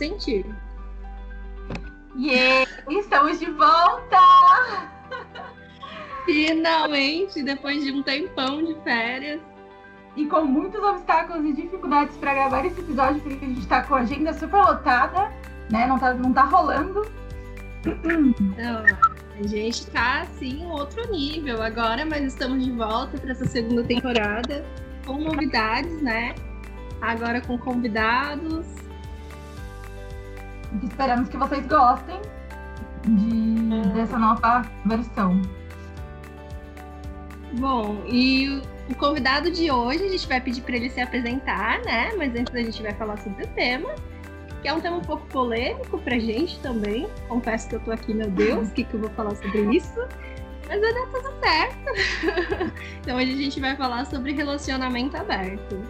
Sentir. Yeah! Estamos de volta! Finalmente, depois de um tempão de férias. E com muitos obstáculos e dificuldades para gravar esse episódio, porque a gente está com a agenda super lotada, né? Não tá, não tá rolando. Então, a gente tá assim, outro nível agora, mas estamos de volta para essa segunda temporada com novidades, né? Agora com convidados. Esperamos que vocês gostem de, dessa nova versão. Bom, e o convidado de hoje, a gente vai pedir para ele se apresentar, né? Mas antes a gente vai falar sobre o tema, que é um tema um pouco polêmico pra gente também. Confesso que eu tô aqui, meu Deus, o que, que eu vou falar sobre isso? Mas vai dar tudo certo. então hoje a gente vai falar sobre relacionamento aberto.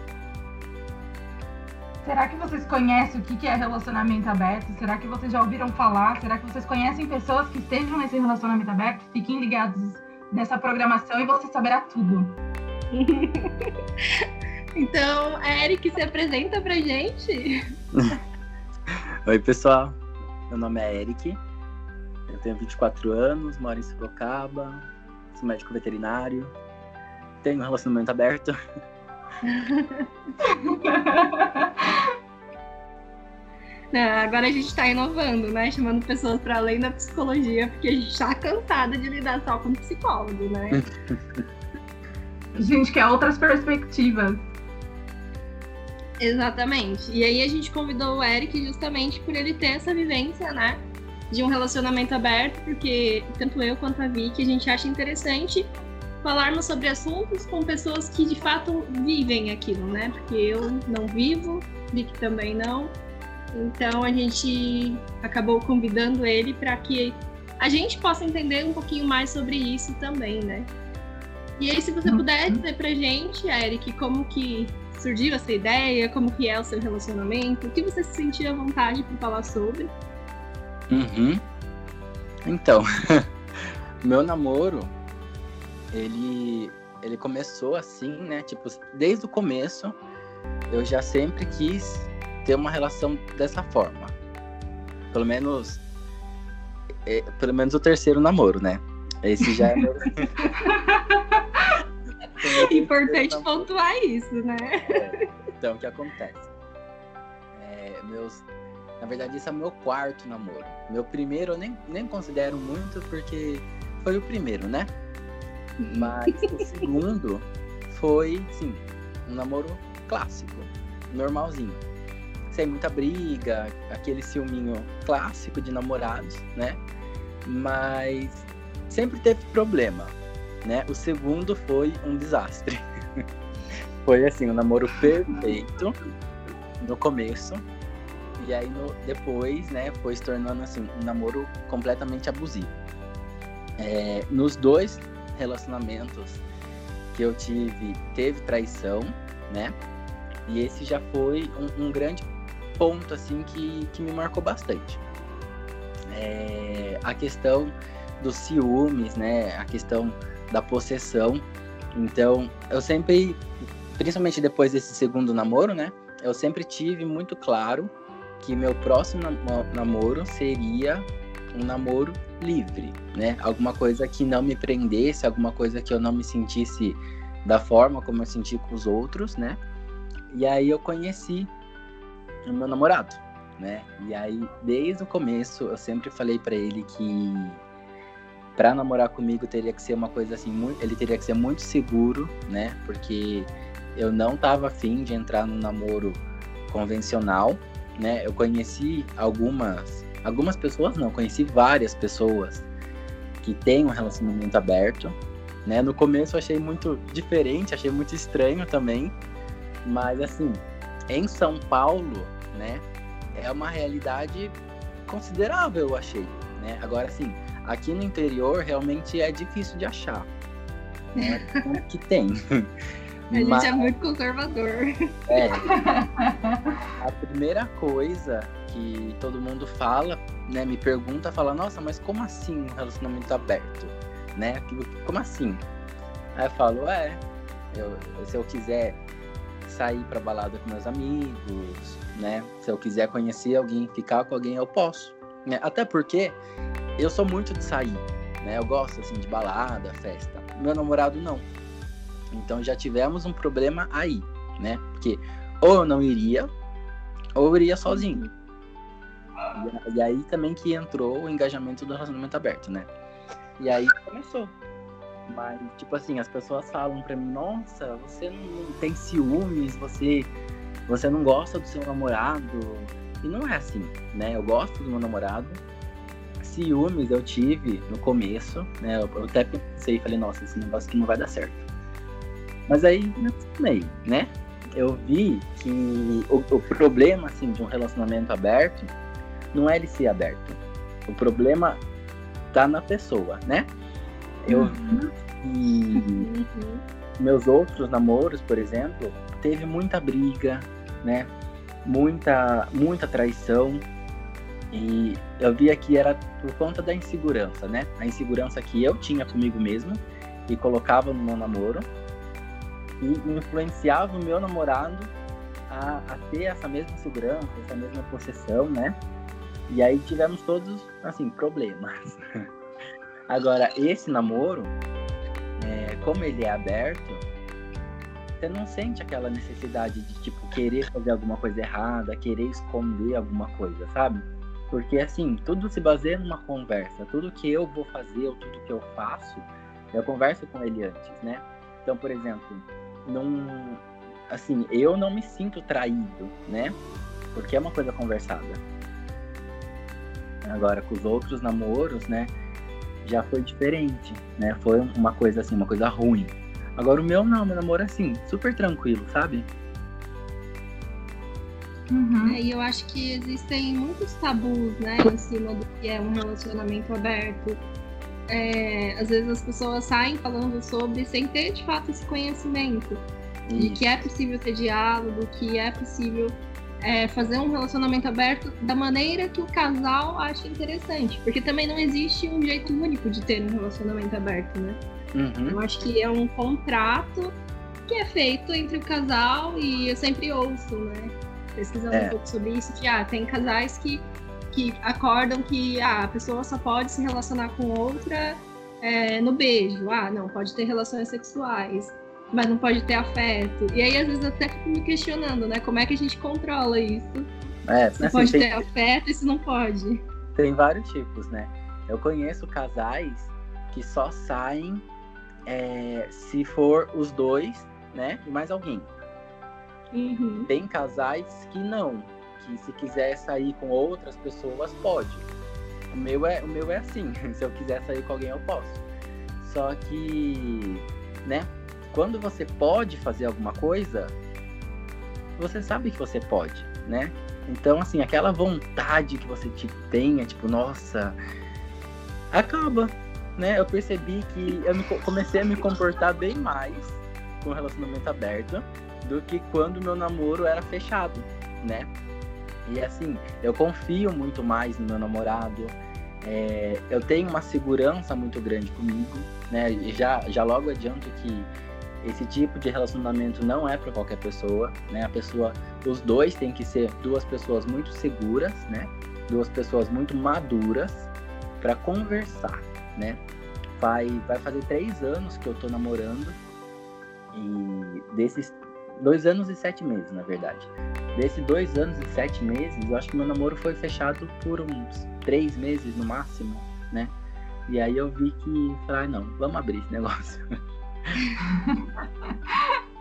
Será que vocês conhecem o que é relacionamento aberto? Será que vocês já ouviram falar? Será que vocês conhecem pessoas que estejam nesse relacionamento aberto? Fiquem ligados nessa programação e você saberá tudo. então, Eric, se apresenta pra gente. Oi, pessoal. Meu nome é Eric. Eu tenho 24 anos, moro em Sorocaba, sou médico veterinário, tenho um relacionamento aberto. Agora a gente está inovando, né? Chamando pessoas para além da psicologia, porque a gente está cansada de lidar só com psicólogo, né? a gente quer outras perspectivas. Exatamente. E aí a gente convidou o Eric justamente por ele ter essa vivência, né? De um relacionamento aberto, porque tanto eu quanto a Vicky, a gente acha interessante falarmos sobre assuntos com pessoas que de fato vivem aquilo, né? Porque eu não vivo, Vicky também não. Então a gente acabou convidando ele para que a gente possa entender um pouquinho mais sobre isso também, né? E aí, se você uhum. puder dizer pra gente, Eric, como que surgiu essa ideia, como que é o seu relacionamento, o que você se sentia à vontade para falar sobre? Uhum. Então, meu namoro, ele, ele começou assim, né? Tipo, desde o começo, eu já sempre quis ter uma relação dessa forma. Pelo menos. É, pelo menos o terceiro namoro, né? Esse já é meu. Importante pontuar isso, né? É, então, o que acontece? É, meus, na verdade, esse é o meu quarto namoro. Meu primeiro eu nem, nem considero muito porque foi o primeiro, né? Mas o segundo foi, sim, um namoro clássico, normalzinho sem muita briga, aquele ciúminho clássico de namorados, né? Mas sempre teve problema, né? O segundo foi um desastre. foi assim, um namoro perfeito no começo. E aí no, depois, né, foi se tornando assim, um namoro completamente abusivo. É, nos dois relacionamentos que eu tive, teve traição, né? E esse já foi um, um grande ponto assim que, que me marcou bastante. É, a questão dos ciúmes, né? A questão da possessão. Então, eu sempre, principalmente depois desse segundo namoro, né? Eu sempre tive muito claro que meu próximo namoro seria um namoro livre, né? Alguma coisa que não me prendesse, alguma coisa que eu não me sentisse da forma como eu senti com os outros, né? E aí eu conheci o meu namorado, né? E aí, desde o começo, eu sempre falei para ele que para namorar comigo teria que ser uma coisa assim, muito, ele teria que ser muito seguro, né? Porque eu não tava afim de entrar num namoro convencional, né? Eu conheci algumas, algumas pessoas não, conheci várias pessoas que têm um relacionamento aberto, né? No começo eu achei muito diferente, achei muito estranho também, mas assim, em São Paulo, né, é uma realidade considerável, eu achei, né? Agora, assim, aqui no interior realmente é difícil de achar. Né? que tem. A gente Mas, é muito conservador. É. A primeira coisa que todo mundo fala, né, me pergunta, fala, nossa, mas como assim um relacionamento aberto? né? Como assim? Aí eu falo, é, eu, se eu quiser sair para balada com meus amigos, né? Se eu quiser conhecer alguém, ficar com alguém, eu posso. Né? Até porque eu sou muito de sair, né? Eu gosto assim de balada, festa. Meu namorado não. Então já tivemos um problema aí, né? Porque ou eu não iria, ou eu iria sozinho. E, aí também que entrou o engajamento do relacionamento aberto, né? E aí começou. Mas, tipo assim, as pessoas falam pra mim, nossa, você não tem ciúmes, você, você não gosta do seu namorado. E não é assim, né? Eu gosto do meu namorado. Ciúmes eu tive no começo, né? Eu, até pensei e falei, nossa, esse negócio aqui não vai dar certo. Mas aí me acostumei, né? Eu vi que o, o problema, assim, de um relacionamento aberto não é ele ser aberto. O problema tá na pessoa, né? Eu uhum. vi uhum. meus outros namoros, por exemplo, teve muita briga, né? Muita, muita traição. E eu via que era por conta da insegurança, né? A insegurança que eu tinha comigo mesmo e colocava no meu namoro e influenciava o meu namorado a, a ter essa mesma segurança, essa mesma possessão, né? E aí tivemos todos, assim, problemas. Agora, esse namoro, é, como ele é aberto, você não sente aquela necessidade de, tipo, querer fazer alguma coisa errada, querer esconder alguma coisa, sabe? Porque, assim, tudo se baseia numa conversa. Tudo que eu vou fazer ou tudo que eu faço, eu converso com ele antes, né? Então, por exemplo, não... Assim, eu não me sinto traído, né? Porque é uma coisa conversada. Agora, com os outros namoros, né? Já foi diferente, né? Foi uma coisa assim, uma coisa ruim. Agora o meu não, meu namoro é assim, super tranquilo, sabe? Uhum. É, e eu acho que existem muitos tabus, né, em cima do que é um relacionamento aberto. É, às vezes as pessoas saem falando sobre sem ter de fato esse conhecimento Isso. de que é possível ter diálogo, que é possível é, fazer um relacionamento aberto da maneira que o casal acha interessante. Porque também não existe um jeito único de ter um relacionamento aberto, né? Uhum. Eu acho que é um contrato que é feito entre o casal e eu sempre ouço, né? Pesquisando é. um pouco sobre isso, que ah, tem casais que, que acordam que ah, a pessoa só pode se relacionar com outra é, no beijo. Ah, não, pode ter relações sexuais mas não pode ter afeto. E aí, às vezes, até fico me questionando, né? Como é que a gente controla isso? É, se assim, pode tem... ter afeto e se não pode. Tem vários tipos, né? Eu conheço casais que só saem é, se for os dois, né? E mais alguém. Uhum. Tem casais que não, que se quiser sair com outras pessoas, pode. O meu é, o meu é assim, se eu quiser sair com alguém, eu posso. Só que, né, quando você pode fazer alguma coisa, você sabe que você pode, né? Então, assim, aquela vontade que você tipo, tenha, tipo, nossa, acaba, né? Eu percebi que eu me, comecei a me comportar bem mais com relacionamento aberto do que quando meu namoro era fechado, né? E assim, eu confio muito mais no meu namorado, é, eu tenho uma segurança muito grande comigo, né? Já, já logo adianto que esse tipo de relacionamento não é para qualquer pessoa, né? A pessoa, os dois têm que ser duas pessoas muito seguras, né? Duas pessoas muito maduras para conversar, né? Vai, vai fazer três anos que eu tô namorando e desses dois anos e sete meses, na verdade. Desses dois anos e sete meses, eu acho que meu namoro foi fechado por uns três meses no máximo, né? E aí eu vi que, falei, ah, não, vamos abrir esse negócio.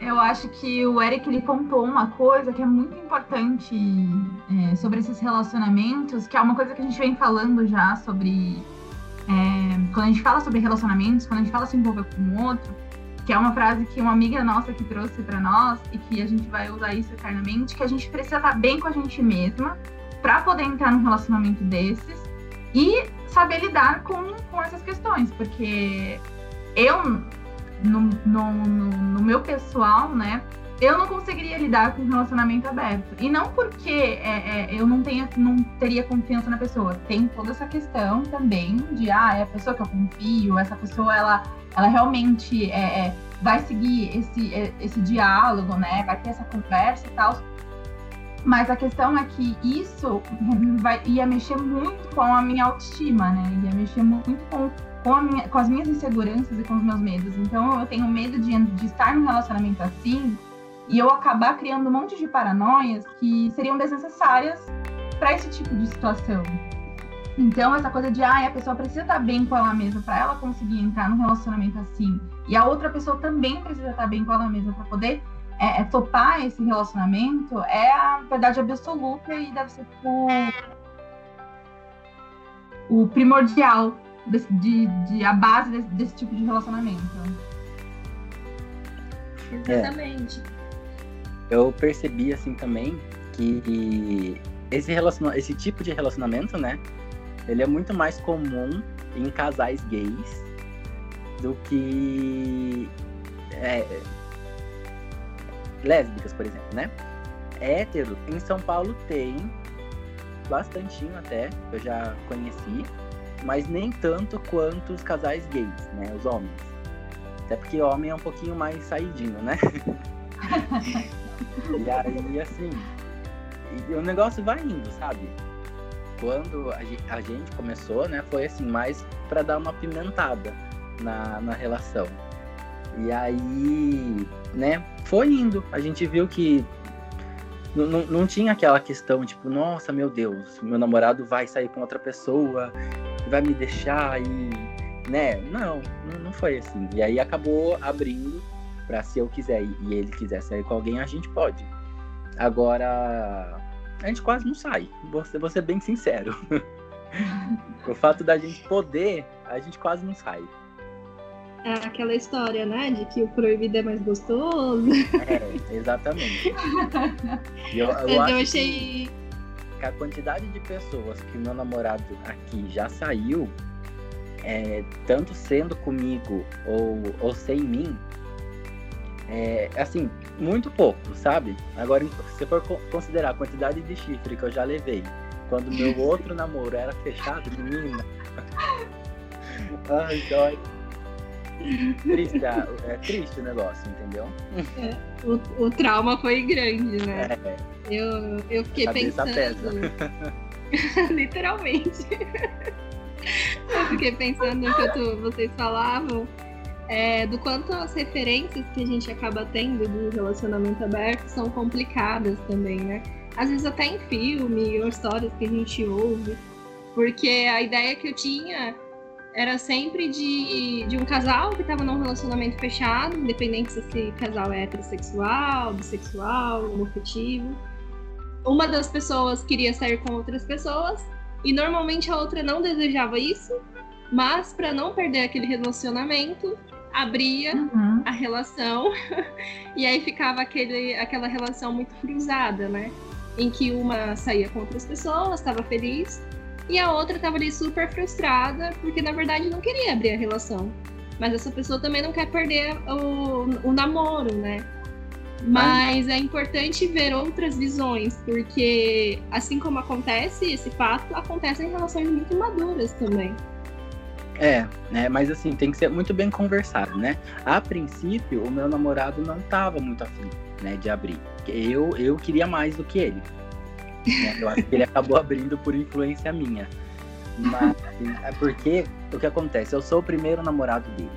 Eu acho que o Eric ele contou uma coisa que é muito importante é, sobre esses relacionamentos, que é uma coisa que a gente vem falando já sobre. É, quando a gente fala sobre relacionamentos, quando a gente fala se envolver com o outro, que é uma frase que uma amiga nossa que trouxe para nós e que a gente vai usar isso eternamente, que a gente precisa estar bem com a gente mesma para poder entrar num relacionamento desses e saber lidar com, com essas questões, porque eu, no, no, no, meu pessoal, né, eu não conseguiria lidar com um relacionamento aberto. E não porque é, é, eu não, tenha, não teria confiança na pessoa. Tem toda essa questão também de, ah, é a pessoa que eu confio, essa pessoa, ela, ela realmente é, é vai seguir esse, é, esse diálogo, né? Vai ter essa conversa e tal. Mas a questão é que isso vai, ia mexer muito com a minha autoestima, né? Ia mexer muito com, com, minha, com as minhas inseguranças e com os meus medos. Então eu tenho medo de, de estar num relacionamento assim e eu acabar criando um monte de paranoias que seriam desnecessárias para esse tipo de situação. Então, essa coisa de, ah, a pessoa precisa estar bem com ela mesma para ela conseguir entrar num relacionamento assim, e a outra pessoa também precisa estar bem com ela mesma para poder é, é, topar esse relacionamento, é a verdade absoluta e deve ser o, o primordial de, de, de, a base desse, desse tipo de relacionamento. Exatamente. É eu percebi assim também que esse relaciona esse tipo de relacionamento, né, ele é muito mais comum em casais gays do que é, lésbicas, por exemplo, né? Hétero, em São Paulo tem bastantinho até, eu já conheci, mas nem tanto quanto os casais gays, né? Os homens. Até porque homem é um pouquinho mais saidinho, né? E aí, assim, e o negócio vai indo, sabe? Quando a gente começou, né, foi assim, mais para dar uma pimentada na, na relação. E aí, né, foi indo. A gente viu que não, não tinha aquela questão, tipo, nossa, meu Deus, meu namorado vai sair com outra pessoa, vai me deixar e. né? Não, não, foi assim. E aí acabou abrindo para se eu quiser e ele quiser sair com alguém, a gente pode. Agora, a gente quase não sai. Vou ser, vou ser bem sincero. o fato da gente poder, a gente quase não sai. É aquela história, né? De que o proibido é mais gostoso. É, exatamente. eu, eu, eu achei. Que a quantidade de pessoas que o meu namorado aqui já saiu, é, tanto sendo comigo ou, ou sem mim, é, assim, muito pouco, sabe? Agora, se for considerar a quantidade de chifre que eu já levei, quando meu outro namoro era fechado, menina. Ai, dói. Triste, é, é triste o negócio, entendeu? É, o, o trauma foi grande, né? É. Eu, eu fiquei pensando. Pesa. Literalmente. eu fiquei pensando enquanto vocês falavam é, do quanto as referências que a gente acaba tendo de relacionamento aberto são complicadas também, né? Às vezes até em filme ou histórias que a gente ouve, porque a ideia que eu tinha era sempre de, de um casal que estava num relacionamento fechado, independente se esse casal é heterossexual, bissexual, homofetivo. Uma das pessoas queria sair com outras pessoas e normalmente a outra não desejava isso, mas para não perder aquele relacionamento, abria uhum. a relação e aí ficava aquele, aquela relação muito cruzada, né? Em que uma saía com outras pessoas, estava feliz, e a outra estava ali super frustrada, porque na verdade não queria abrir a relação. Mas essa pessoa também não quer perder o, o namoro, né? Mas é importante ver outras visões, porque assim como acontece esse fato, acontece em relações muito maduras também. É, né? Mas assim, tem que ser muito bem conversado, né? A princípio, o meu namorado não estava muito afim, né, de abrir. Eu, eu queria mais do que ele. Né? Eu acho que ele acabou abrindo por influência minha. Mas é porque o que acontece? Eu sou o primeiro namorado dele.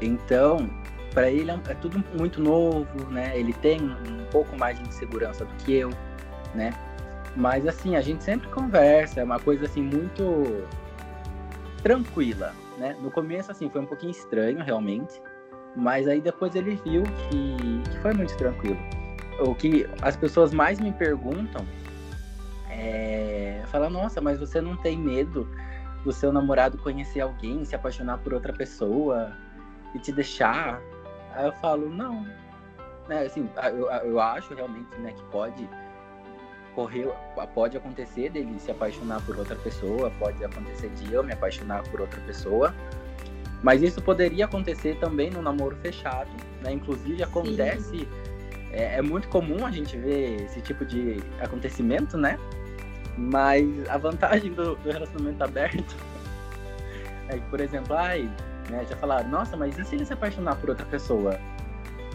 Então, para ele é, é tudo muito novo, né? Ele tem um pouco mais de insegurança do que eu, né? Mas assim, a gente sempre conversa, é uma coisa assim muito tranquila, né? No começo, assim, foi um pouquinho estranho, realmente. Mas aí depois ele viu que, que foi muito tranquilo. O que as pessoas mais me perguntam é... Falar, nossa, mas você não tem medo do seu namorado conhecer alguém, se apaixonar por outra pessoa e te deixar? Aí eu falo, não. Né, assim, eu, eu acho realmente né, que pode correr, pode acontecer dele se apaixonar por outra pessoa, pode acontecer de eu me apaixonar por outra pessoa. Mas isso poderia acontecer também no namoro fechado, né? Inclusive acontece é, é muito comum a gente ver esse tipo de acontecimento, né? Mas a vantagem do, do relacionamento aberto é que, por exemplo, ai, né, já falaram, nossa, mas e se ele se apaixonar por outra pessoa?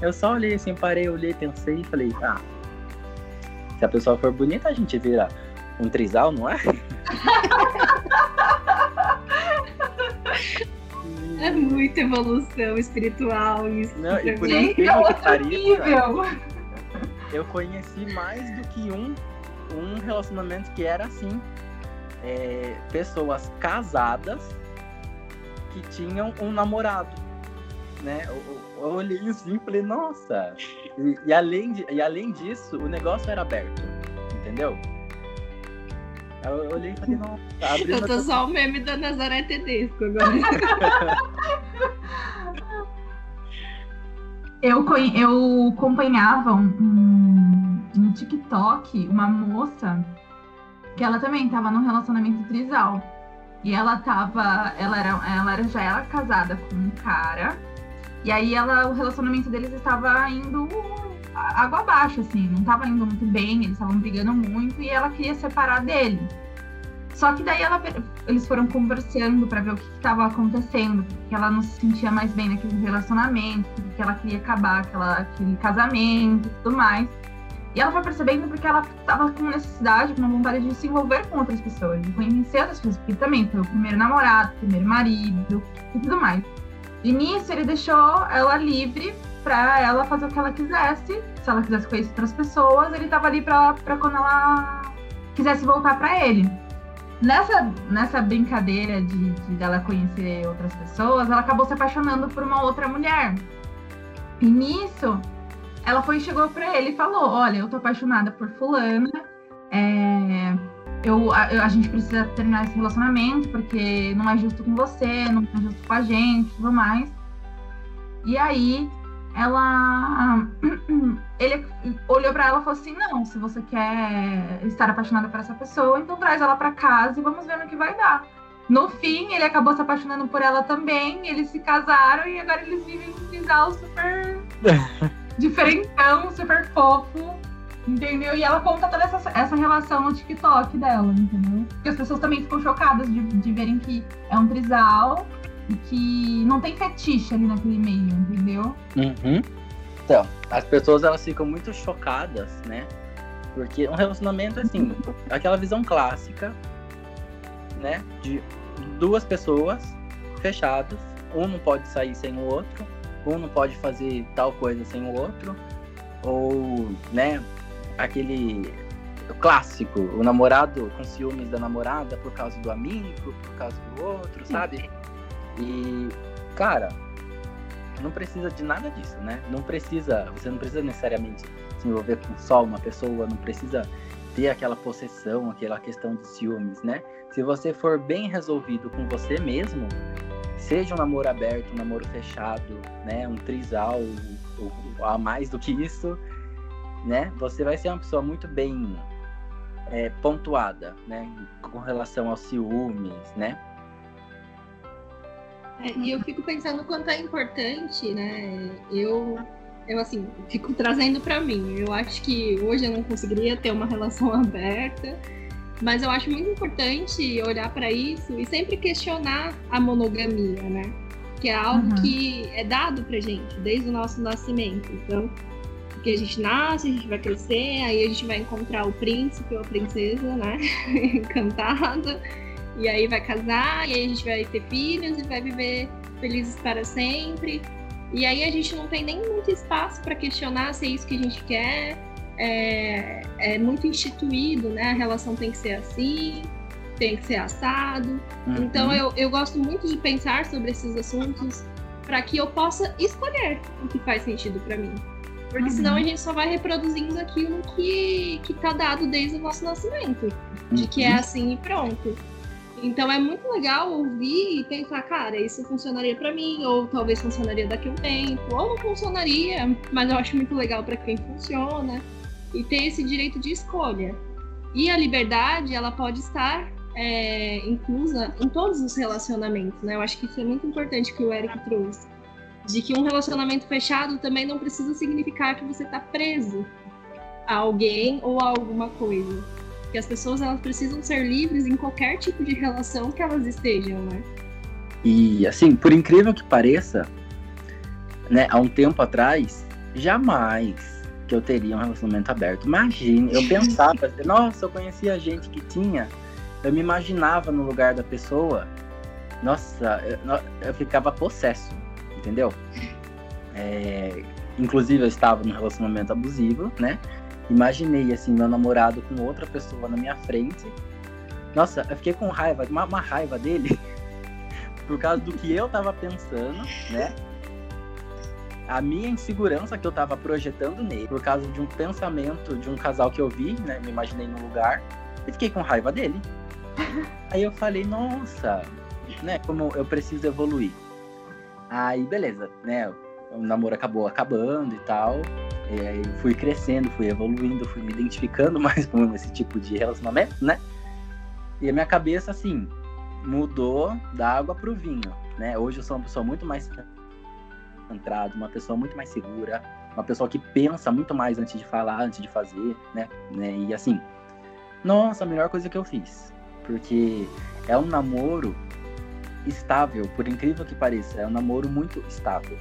Eu só olhei assim, parei, olhei, pensei e falei, ah, se a pessoa for bonita, a gente vira um trisal, não é? É muita evolução espiritual isso. Não, e por incrível que pareça, eu conheci mais do que um, um relacionamento que era assim. É, pessoas casadas que tinham um namorado. Né? Eu, eu olhei assim e falei, nossa. E, e, além de, e além disso, o negócio era aberto. Entendeu? Eu olhei e falei, não. Eu tô só o meme da Nazaré Tedesco agora. eu, eu acompanhava um, um, TikTok uma moça que ela também estava num relacionamento trisal. E ela tava. Ela, era, ela era, já era casada com um cara. E aí ela, o relacionamento deles estava indo água abaixo, assim, não estava indo muito bem, eles estavam brigando muito e ela queria separar dele. Só que daí ela, eles foram conversando para ver o que estava acontecendo, porque ela não se sentia mais bem naquele relacionamento, porque ela queria acabar aquela, aquele casamento e tudo mais. E ela foi percebendo porque ela estava com necessidade, com uma vontade de se envolver com outras pessoas, de conhecer outras pessoas, porque também foi o primeiro namorado, o primeiro marido e tudo mais. De início, ele deixou ela livre para ela fazer o que ela quisesse. Se ela quisesse conhecer outras pessoas, ele estava ali para quando ela quisesse voltar para ele. Nessa, nessa brincadeira de, de dela conhecer outras pessoas, ela acabou se apaixonando por uma outra mulher. E nisso, ela foi chegou para ele e falou: Olha, eu tô apaixonada por Fulana. É, eu, a, a, gente precisa terminar esse relacionamento porque não é justo com você, não é justo com a gente, tudo mais. E aí ela ele olhou para ela e falou assim: "Não, se você quer estar apaixonada por essa pessoa, então traz ela para casa e vamos ver no que vai dar". No fim, ele acabou se apaixonando por ela também, eles se casaram e agora eles vivem um casal super diferentão, super fofo. Entendeu? E ela conta toda essa, essa relação no TikTok dela, entendeu? Porque as pessoas também ficam chocadas de, de verem que é um trisal e que não tem fetiche ali naquele meio, entendeu? Uhum. Então, as pessoas elas ficam muito chocadas, né? Porque um relacionamento, assim, aquela visão clássica, né? De duas pessoas fechadas, um não pode sair sem o outro, um não pode fazer tal coisa sem o outro, ou, né? aquele clássico, o namorado com ciúmes da namorada por causa do amigo, por causa do outro, sabe? E, cara, não precisa de nada disso, né? Não precisa, você não precisa necessariamente se envolver com só uma pessoa, não precisa ter aquela possessão, aquela questão de ciúmes, né? Se você for bem resolvido com você mesmo, seja um namoro aberto, um namoro fechado, né? Um trisal, ou, ou a mais do que isso, né? Você vai ser uma pessoa muito bem é, pontuada, né? Com relação aos ciúmes, né? É, e eu fico pensando quanto é importante, né? Eu, eu assim, fico trazendo para mim. Eu acho que hoje eu não conseguiria ter uma relação aberta, mas eu acho muito importante olhar para isso e sempre questionar a monogamia, né? Que é algo uhum. que é dado pra gente desde o nosso nascimento. Então, porque a gente nasce, a gente vai crescer, aí a gente vai encontrar o príncipe ou a princesa, né? Encantada. E aí vai casar, e aí a gente vai ter filhos e vai viver felizes para sempre. E aí a gente não tem nem muito espaço para questionar se é isso que a gente quer. É, é, muito instituído, né? A relação tem que ser assim, tem que ser assado. Uhum. Então eu, eu gosto muito de pensar sobre esses assuntos para que eu possa escolher o que faz sentido para mim. Porque uhum. senão a gente só vai reproduzindo aquilo que, que tá dado desde o nosso nascimento. De que é uhum. assim e pronto. Então é muito legal ouvir e pensar, cara, isso funcionaria para mim, ou talvez funcionaria daqui a um tempo, ou não funcionaria, mas eu acho muito legal para quem funciona. E ter esse direito de escolha. E a liberdade, ela pode estar é, inclusa em todos os relacionamentos, né? Eu acho que isso é muito importante que o Eric trouxe de que um relacionamento fechado também não precisa significar que você está preso a alguém ou a alguma coisa. Que as pessoas elas precisam ser livres em qualquer tipo de relação que elas estejam, né? E assim, por incrível que pareça, né, há um tempo atrás, jamais que eu teria um relacionamento aberto. Imagine, eu pensava, nossa, eu conhecia gente que tinha, eu me imaginava no lugar da pessoa, nossa, eu, eu ficava possesso, entendeu? É, inclusive, eu estava num relacionamento abusivo, né? Imaginei, assim, meu namorado com outra pessoa na minha frente. Nossa, eu fiquei com raiva, uma, uma raiva dele, por causa do que eu tava pensando, né? A minha insegurança que eu tava projetando nele, por causa de um pensamento de um casal que eu vi, né? Me imaginei no lugar, e fiquei com raiva dele. Aí eu falei, nossa, né? Como eu preciso evoluir. Aí, beleza, né? O namoro acabou acabando e tal. E aí fui crescendo, fui evoluindo, fui me identificando mais com esse tipo de relacionamento, né? E a minha cabeça, assim, mudou da água pro vinho, né? Hoje eu sou uma pessoa muito mais centrado, uma pessoa muito mais segura, uma pessoa que pensa muito mais antes de falar, antes de fazer, né? né? E assim, nossa, a melhor coisa que eu fiz. Porque é um namoro estável, por incrível que pareça, é um namoro muito estável.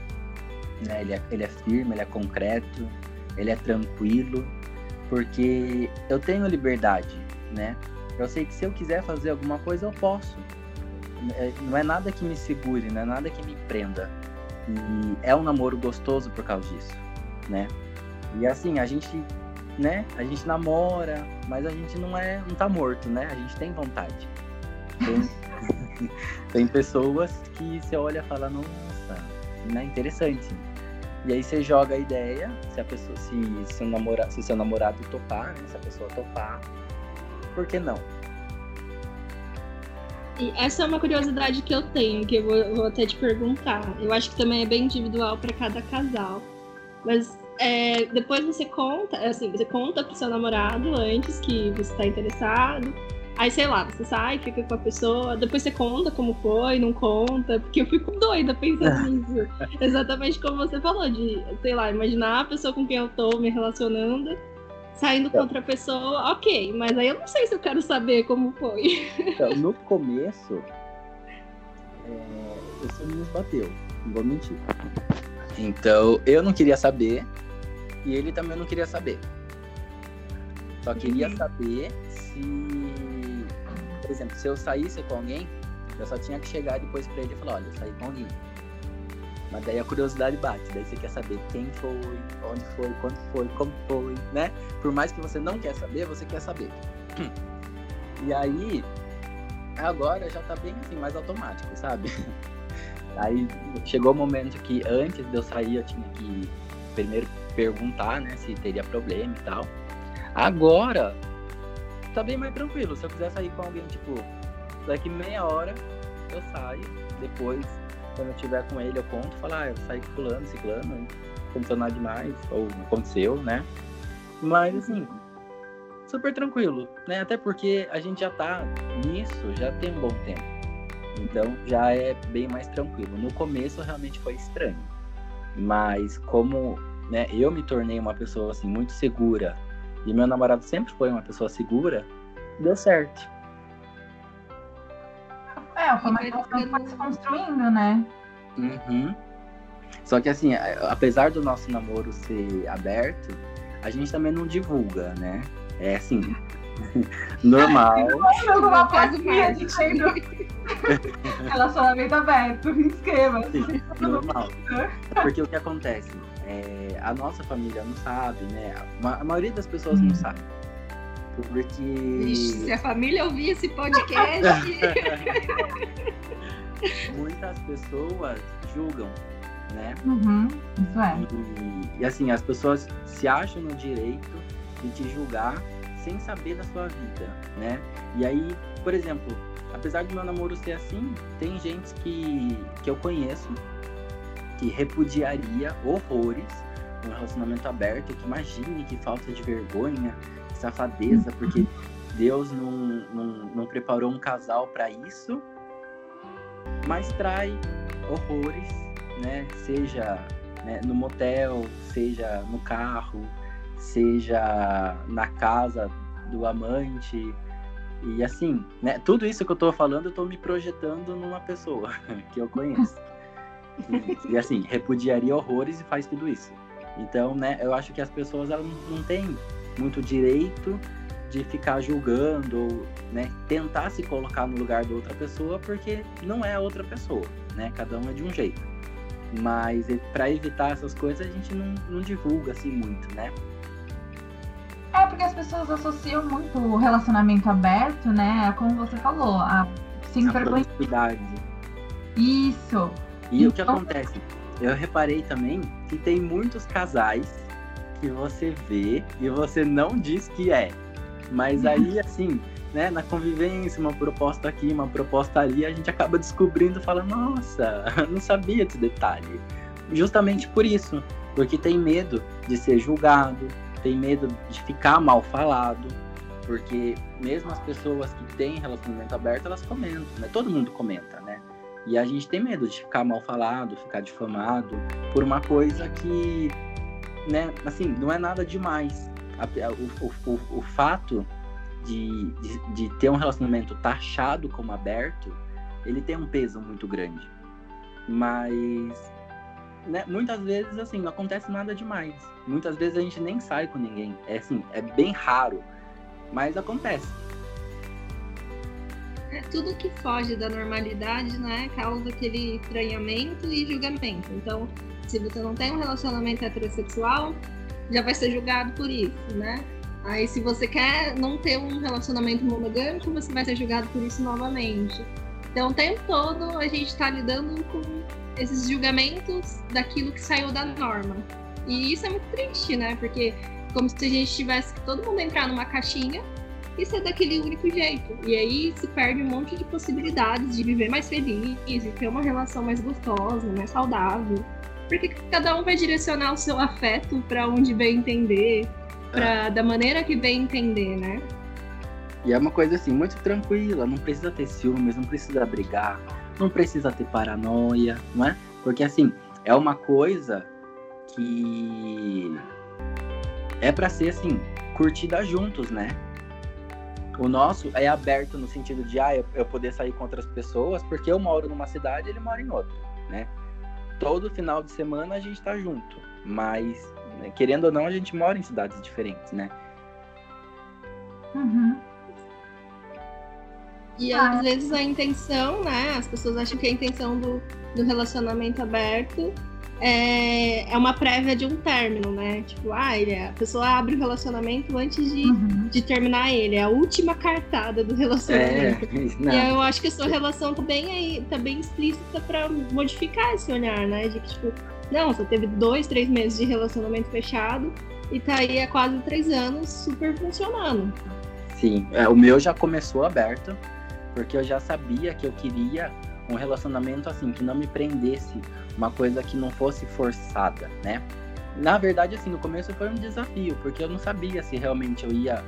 Né? Ele, é, ele é firme, ele é concreto, ele é tranquilo, porque eu tenho liberdade, né? Eu sei que se eu quiser fazer alguma coisa, eu posso. É, não é nada que me segure, não é nada que me prenda. E é um namoro gostoso por causa disso, né? E assim, a gente, né? A gente namora, mas a gente não é, não tá morto, né? A gente tem vontade. Tem, tem pessoas que você olha e fala, nossa, né? Interessante. E aí você joga a ideia, se a pessoa, se, se, o namorado, se seu namorado topar, né? se a pessoa topar, por que não? E essa é uma curiosidade que eu tenho, que eu vou, vou até te perguntar. Eu acho que também é bem individual para cada casal. Mas é, depois você conta, assim, você conta pro seu namorado antes que você está interessado. Aí, sei lá, você sai, fica com a pessoa, depois você conta como foi, não conta, porque eu fico doida pensando nisso. Exatamente como você falou, de, sei lá, imaginar a pessoa com quem eu tô me relacionando saindo então, contra a pessoa, ok, mas aí eu não sei se eu quero saber como foi. Então, no começo, é, você me bateu, não vou mentir. Então, eu não queria saber e ele também não queria saber. Só queria uhum. saber se, por exemplo, se eu saísse com alguém, eu só tinha que chegar depois pra ele e falar, olha, eu saí com alguém. Mas daí a curiosidade bate, daí você quer saber quem foi, onde foi, quando foi, como foi, né? Por mais que você não quer saber, você quer saber. E aí, agora já tá bem assim, mais automático, sabe? Aí chegou o momento que antes de eu sair eu tinha que primeiro perguntar, né, se teria problema e tal. Agora tá bem mais tranquilo. Se eu quiser sair com alguém, tipo, daqui meia hora eu saio, depois quando eu estiver com ele, eu conto, falar, ah, eu saí ciclano, não aconteceu nada demais, ou aconteceu, né? Mas assim, super tranquilo, né? Até porque a gente já tá nisso, já tem um bom tempo. Então já é bem mais tranquilo. No começo realmente foi estranho. Mas como né, eu me tornei uma pessoa assim muito segura e meu namorado sempre foi uma pessoa segura, deu certo. É, como é que foi se construindo, né? Uhum. Só que assim, apesar do nosso namoro ser aberto, a gente também não divulga, né? É assim, normal. Alguma coisa que a gente Relacionamento aberto, inscreva-se. Normal. Porque o que acontece? É, a nossa família não sabe, né? A maioria das pessoas não sabe. Porque. Ixi, se a família ouvir esse podcast. Muitas pessoas julgam, né? Uhum, isso é. E, e, assim, as pessoas se acham no direito de te julgar sem saber da sua vida, né? E aí, por exemplo, apesar do meu namoro ser assim, tem gente que, que eu conheço que repudiaria horrores um relacionamento aberto, que imagine que falta de vergonha, safadeza, porque Deus não, não, não preparou um casal para isso, mas trai horrores, né? Seja né, no motel, seja no carro, seja na casa do amante. E assim, né, tudo isso que eu tô falando, eu tô me projetando numa pessoa que eu conheço. e, assim, repudiaria horrores e faz tudo isso. Então, né, eu acho que as pessoas elas não têm muito direito de ficar julgando ou né, tentar se colocar no lugar da outra pessoa porque não é a outra pessoa, né? Cada um é de um jeito. Mas para evitar essas coisas a gente não, não divulga assim muito, né? É porque as pessoas associam muito o relacionamento aberto, né? Como você falou, a sem vergonha. Isso. E então... o que então acontece? Eu reparei também que tem muitos casais que você vê e você não diz que é. Mas aí, assim, né, na convivência, uma proposta aqui, uma proposta ali, a gente acaba descobrindo, falando, nossa, não sabia desse detalhe. Justamente por isso, porque tem medo de ser julgado, tem medo de ficar mal falado, porque mesmo as pessoas que têm relacionamento aberto, elas comentam, né? Todo mundo comenta, né? E a gente tem medo de ficar mal falado, ficar difamado por uma coisa que, né, assim, não é nada demais. O, o, o, fato de, de, de, ter um relacionamento taxado como aberto, ele tem um peso muito grande. Mas né, muitas vezes assim, não acontece nada demais. Muitas vezes a gente nem sai com ninguém. É assim, é bem raro, mas acontece. É, tudo que foge da normalidade, né, causa aquele estranhamento e julgamento. Então, se você não tem um relacionamento heterossexual, já vai ser julgado por isso, né? Aí, se você quer não ter um relacionamento monogâmico, você vai ser julgado por isso novamente. Então, o tempo todo a gente está lidando com esses julgamentos daquilo que saiu da norma. E isso é muito triste, né? Porque como se a gente tivesse que todo mundo entrar numa caixinha e ser daquele único jeito. E aí se perde um monte de possibilidades de viver mais feliz, e ter uma relação mais gostosa, mais saudável. Porque cada um vai direcionar o seu afeto para onde bem entender, pra, é. da maneira que bem entender, né? E é uma coisa assim, muito tranquila, não precisa ter ciúmes, não precisa brigar, não precisa ter paranoia, não é? Porque assim, é uma coisa que é para ser assim, curtida juntos, né? O nosso é aberto no sentido de ah, eu, eu poder sair com outras pessoas, porque eu moro numa cidade e ele mora em outra, né? Todo final de semana a gente tá junto, mas né? Querendo ou não, a gente mora em cidades diferentes, né? Uhum. E ah. às vezes a intenção, né? As pessoas acham que a intenção do, do relacionamento aberto é, é uma prévia de um término, né? Tipo, ah, ele, é, a pessoa abre o relacionamento antes de, uhum. de terminar ele. É a última cartada do relacionamento. É, e eu acho que a sua relação tá bem, aí, tá bem explícita para modificar esse olhar, né? De que, tipo, não, você teve dois, três meses de relacionamento fechado e tá aí há quase três anos super funcionando. Sim, é, o meu já começou aberto, porque eu já sabia que eu queria um relacionamento assim, que não me prendesse, uma coisa que não fosse forçada, né? Na verdade, assim, no começo foi um desafio, porque eu não sabia se realmente eu ia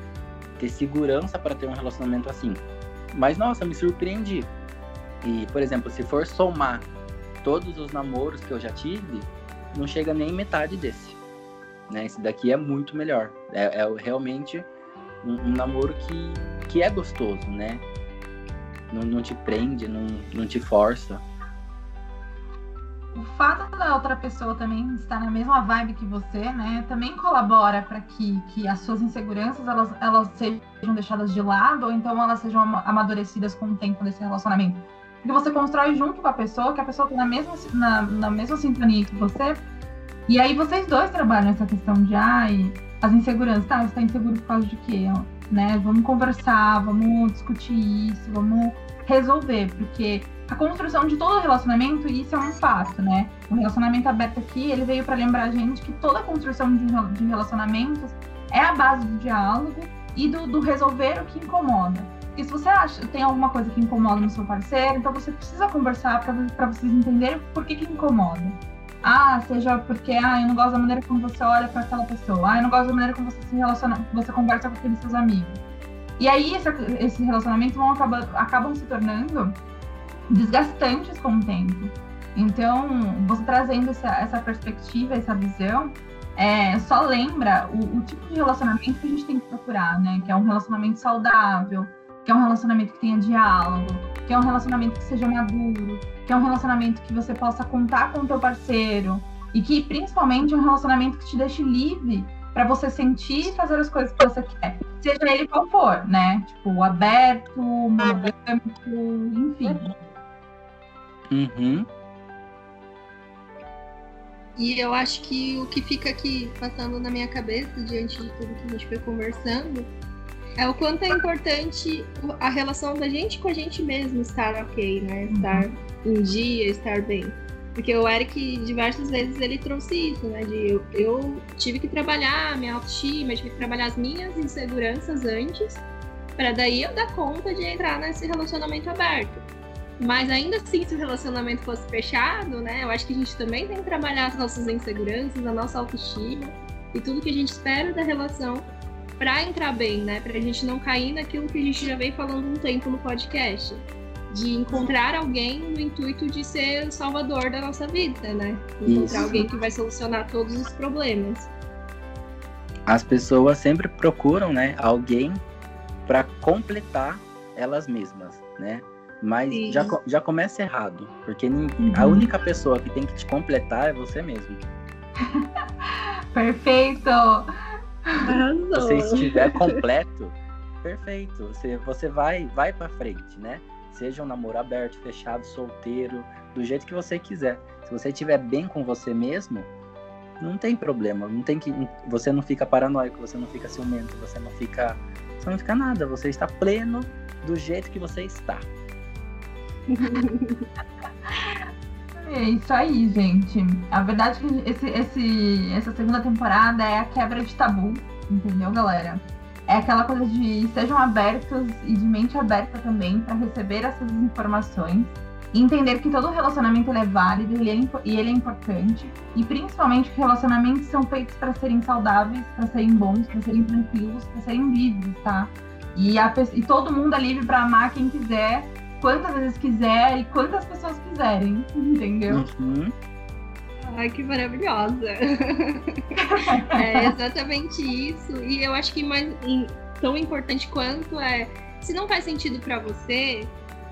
ter segurança para ter um relacionamento assim. Mas, nossa, me surpreendi. E, por exemplo, se for somar todos os namoros que eu já tive, não chega nem metade desse. Né? Esse daqui é muito melhor. É, é realmente um, um, namoro que, que é gostoso, né? Não, não te prende, não, não te força. O fato da outra pessoa também estar na mesma vibe que você, né, também colabora para que, que as suas inseguranças elas, elas sejam deixadas de lado ou então elas sejam amadurecidas com o tempo desse relacionamento que você constrói junto com a pessoa, que a pessoa está na mesma, na, na mesma sintonia que você. E aí vocês dois trabalham essa questão de, ai, as inseguranças, tá? Você está inseguro por causa de quê? Né? Vamos conversar, vamos discutir isso, vamos resolver, porque a construção de todo relacionamento, isso é um fato, né? O relacionamento aberto aqui, ele veio para lembrar a gente que toda construção de, de relacionamentos é a base do diálogo e do, do resolver o que incomoda. E se você acha tem alguma coisa que incomoda no seu parceiro, então você precisa conversar para vocês entenderem por que, que incomoda. Ah, seja porque ah, eu não gosto da maneira como você olha para aquela pessoa. Ah, eu não gosto da maneira como você se relaciona, você conversa com aqueles seus amigos. E aí esse, esse relacionamento vão acabar, acabam se tornando desgastantes com o tempo. Então, você trazendo essa, essa perspectiva, essa visão, é, só lembra o, o, tipo de relacionamento que a gente tem que procurar, né? Que é um relacionamento saudável, que é um relacionamento que tenha diálogo, que é um relacionamento que seja maduro, que é um relacionamento que você possa contar com o teu parceiro e que principalmente é um relacionamento que te deixe livre para você sentir e fazer as coisas que você quer, seja ele qual for, né? Tipo, aberto, monogâmico, enfim. Uhum. E eu acho que o que fica aqui passando na minha cabeça, diante de tudo que a gente foi conversando, é o quanto é importante a relação da gente com a gente mesmo estar ok, né? Estar uhum. Em dia, estar bem. Porque o Eric, diversas vezes, ele trouxe isso, né? De eu, eu tive que trabalhar a minha autoestima, tive que trabalhar as minhas inseguranças antes, para daí eu dar conta de entrar nesse relacionamento aberto. Mas ainda assim, se o relacionamento fosse fechado, né? Eu acho que a gente também tem que trabalhar as nossas inseguranças, a nossa autoestima e tudo que a gente espera da relação para entrar bem, né? Pra gente não cair naquilo que a gente já vem falando um tempo no podcast. De encontrar alguém no intuito de ser o salvador da nossa vida, né? Encontrar Isso. alguém que vai solucionar todos os problemas. As pessoas sempre procuram, né, alguém para completar elas mesmas, né? Mas já, já começa errado, porque uhum. a única pessoa que tem que te completar é você mesmo. Perfeito! Se você estiver completo, perfeito. Você, você vai, vai para frente, né? Seja um namoro aberto, fechado, solteiro, do jeito que você quiser. Se você estiver bem com você mesmo, não tem problema. Não tem que, você não fica paranoico, você não fica ciumento, você não fica, você não fica nada. Você está pleno do jeito que você está. É isso aí, gente. A verdade é que esse, esse, essa segunda temporada é a quebra de tabu, entendeu, galera? É aquela coisa de estejam abertos e de mente aberta também para receber essas informações e entender que todo relacionamento é válido ele é, e ele é importante. E principalmente que relacionamentos são feitos para serem saudáveis, para serem bons, para serem tranquilos, para serem livres, tá? E, a, e todo mundo é livre para amar quem quiser quantas vezes quiser e quantas pessoas quiserem, entendeu? Uhum. Ai, que maravilhosa! é exatamente isso. E eu acho que mais tão importante quanto é, se não faz sentido para você,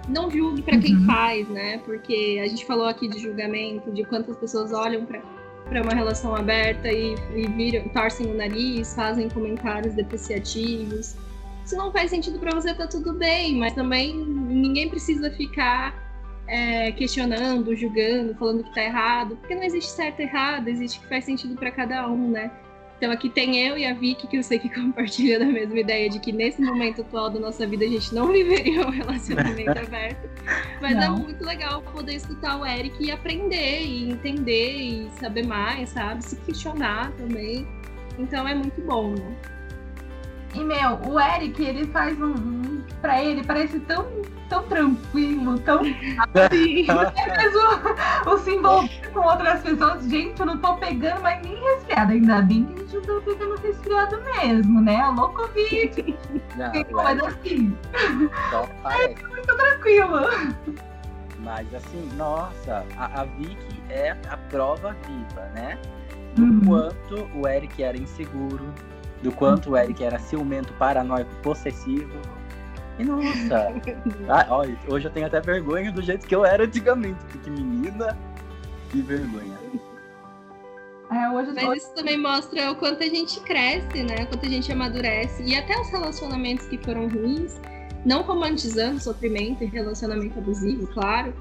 não julgue para quem uhum. faz, né? Porque a gente falou aqui de julgamento, de quantas pessoas olham para para uma relação aberta e, e viram, torcem o nariz, fazem comentários depreciativos se não faz sentido para você, tá tudo bem, mas também ninguém precisa ficar é, questionando, julgando, falando que tá errado, porque não existe certo e errado, existe que faz sentido para cada um, né? Então aqui tem eu e a Vicky, que eu sei que compartilha da mesma ideia de que nesse momento atual da nossa vida a gente não viveria um relacionamento aberto. Mas é não. é muito legal poder escutar o Eric e aprender, e entender, e saber mais, sabe? Se questionar também. Então é muito bom, né? E, meu, o Eric, ele faz um. um pra ele, parece tão, tão tranquilo, tão. Assim, o, o símbolo com outras pessoas. Gente, eu não tô pegando mais nem resfriado. Ainda bem que a gente não tá pegando resfriado mesmo, né? Alô, Covid. Não, Mas assim. Parece. É muito tranquilo. Mas assim, nossa, a, a Vicky é a prova viva, né? Do uhum. quanto o Eric era inseguro, do quanto o Eric era ciumento, paranoico, possessivo. E nossa, ah, olha, hoje eu tenho até vergonha do jeito que eu era antigamente, porque menina, que vergonha. É, hoje, Mas hoje... isso também mostra o quanto a gente cresce, né? O quanto a gente amadurece. E até os relacionamentos que foram ruins, não romantizando o sofrimento e relacionamento abusivo, claro.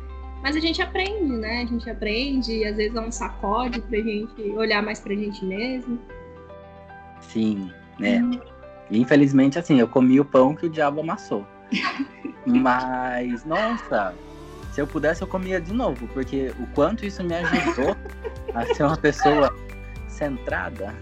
Mas a gente aprende, né? A gente aprende, e às vezes é um sacode pra gente olhar mais pra gente mesmo. Sim, né? Hum. Infelizmente, assim, eu comi o pão que o diabo amassou. Mas, nossa, se eu pudesse, eu comia de novo, porque o quanto isso me ajudou a ser uma pessoa centrada.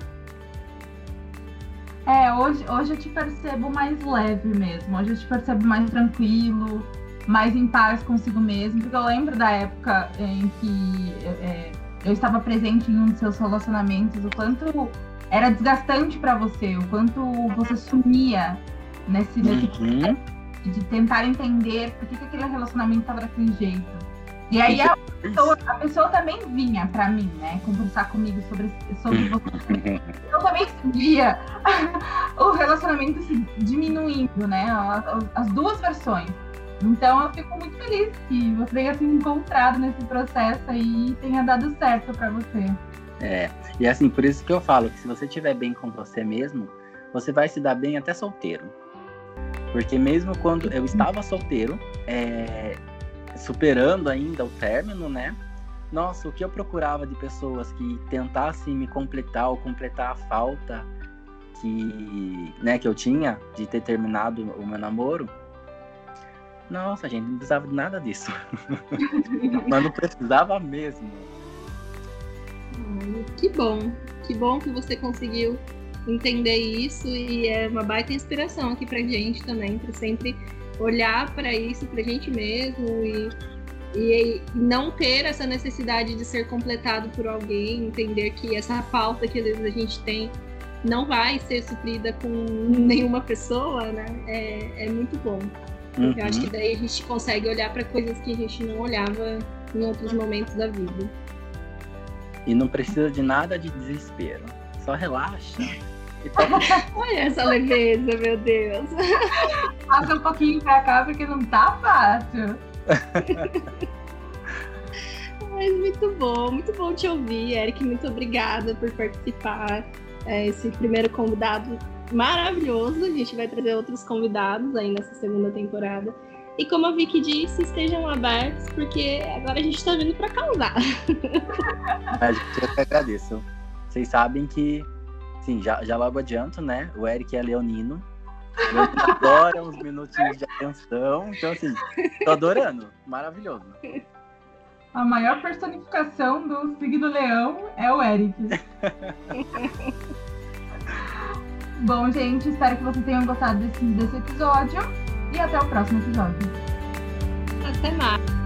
É, hoje, hoje eu te percebo mais leve mesmo. Hoje eu te percebo mais tranquilo, mais em paz consigo mesmo. Porque eu lembro da época em que é, eu estava presente em um dos seus relacionamentos, o quanto era desgastante para você, o quanto você sumia nesse, nesse uhum. de tentar entender por que, que aquele relacionamento estava daquele jeito. E aí a pessoa, a pessoa também vinha para mim, né, conversar comigo sobre, sobre você. Eu também via o relacionamento se diminuindo, né, as duas versões. Então eu fico muito feliz que você tenha se encontrado nesse processo aí e tenha dado certo para você. É, e assim, por isso que eu falo que se você estiver bem com você mesmo, você vai se dar bem até solteiro. Porque mesmo quando eu estava solteiro, é, superando ainda o término, né? Nossa, o que eu procurava de pessoas que tentassem me completar ou completar a falta que, né, que eu tinha de ter terminado o meu namoro. Nossa, gente, não precisava de nada disso. Mas não precisava mesmo. Que bom, que bom que você conseguiu entender isso e é uma baita inspiração aqui pra gente também, para sempre olhar para isso pra gente mesmo e, e não ter essa necessidade de ser completado por alguém, entender que essa falta que às vezes a gente tem não vai ser suprida com nenhuma pessoa, né? É, é muito bom. Uhum. Eu acho que daí a gente consegue olhar para coisas que a gente não olhava em outros momentos da vida. E não precisa de nada de desespero. Só relaxa. Olha essa leveza, meu Deus. Passa um pouquinho pra cá porque não tá fácil. Mas muito bom, muito bom te ouvir, Eric. Muito obrigada por participar. É, esse primeiro convidado maravilhoso. A gente vai trazer outros convidados aí nessa segunda temporada. E como a Vicky disse, estejam abertos, porque agora a gente está vindo para causar. A gente, eu que agradeço. Vocês sabem que Sim, já, já logo adianto, né? O Eric é leonino. Ele adora uns minutinhos de atenção. Então, assim, tô adorando. Maravilhoso. A maior personificação do signo leão é o Eric. Bom, gente, espero que vocês tenham gostado desse, desse episódio. E até o próximo episódio. Até mais.